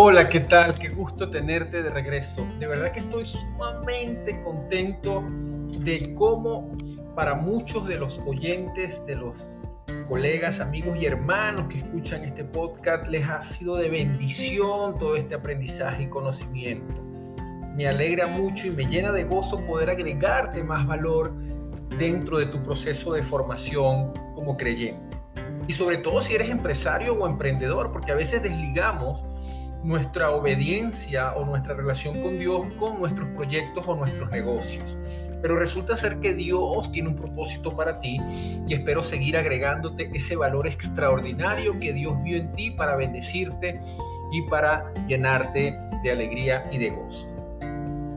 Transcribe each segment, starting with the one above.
Hola, ¿qué tal? Qué gusto tenerte de regreso. De verdad que estoy sumamente contento de cómo para muchos de los oyentes, de los colegas, amigos y hermanos que escuchan este podcast, les ha sido de bendición todo este aprendizaje y conocimiento. Me alegra mucho y me llena de gozo poder agregarte más valor dentro de tu proceso de formación como creyente. Y sobre todo si eres empresario o emprendedor, porque a veces desligamos nuestra obediencia o nuestra relación con Dios con nuestros proyectos o nuestros negocios. Pero resulta ser que Dios tiene un propósito para ti y espero seguir agregándote ese valor extraordinario que Dios vio en ti para bendecirte y para llenarte de alegría y de gozo.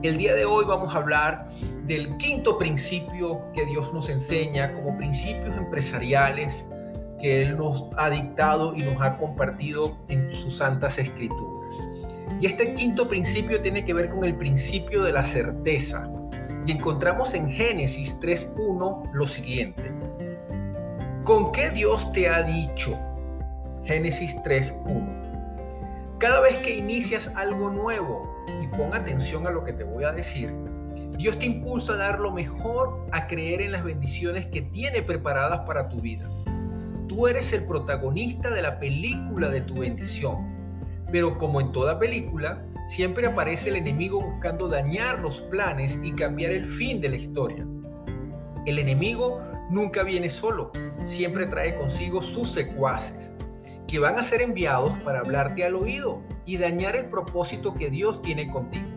El día de hoy vamos a hablar del quinto principio que Dios nos enseña como principios empresariales que Él nos ha dictado y nos ha compartido en sus santas escrituras. Y este quinto principio tiene que ver con el principio de la certeza. Y encontramos en Génesis 3.1 lo siguiente. ¿Con qué Dios te ha dicho? Génesis 3.1. Cada vez que inicias algo nuevo, y pon atención a lo que te voy a decir, Dios te impulsa a dar lo mejor, a creer en las bendiciones que tiene preparadas para tu vida. Tú eres el protagonista de la película de tu bendición. Pero como en toda película, siempre aparece el enemigo buscando dañar los planes y cambiar el fin de la historia. El enemigo nunca viene solo, siempre trae consigo sus secuaces, que van a ser enviados para hablarte al oído y dañar el propósito que Dios tiene contigo.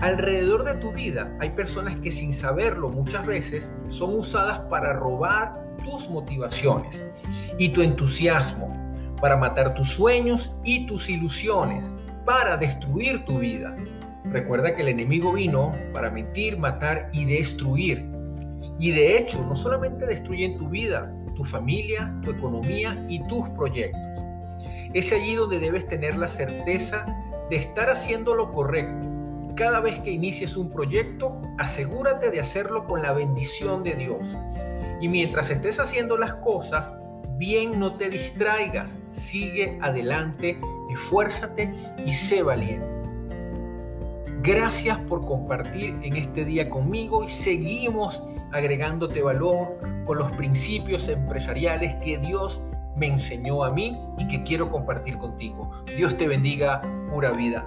Alrededor de tu vida hay personas que sin saberlo muchas veces son usadas para robar tus motivaciones y tu entusiasmo, para matar tus sueños y tus ilusiones, para destruir tu vida. Recuerda que el enemigo vino para mentir, matar y destruir. Y de hecho, no solamente destruyen tu vida, tu familia, tu economía y tus proyectos. Es allí donde debes tener la certeza de estar haciendo lo correcto. Cada vez que inicies un proyecto, asegúrate de hacerlo con la bendición de Dios y mientras estés haciendo las cosas, bien no te distraigas, sigue adelante, esfuérzate y sé valiente. Gracias por compartir en este día conmigo y seguimos agregándote valor con los principios empresariales que Dios me enseñó a mí y que quiero compartir contigo. Dios te bendiga, pura vida.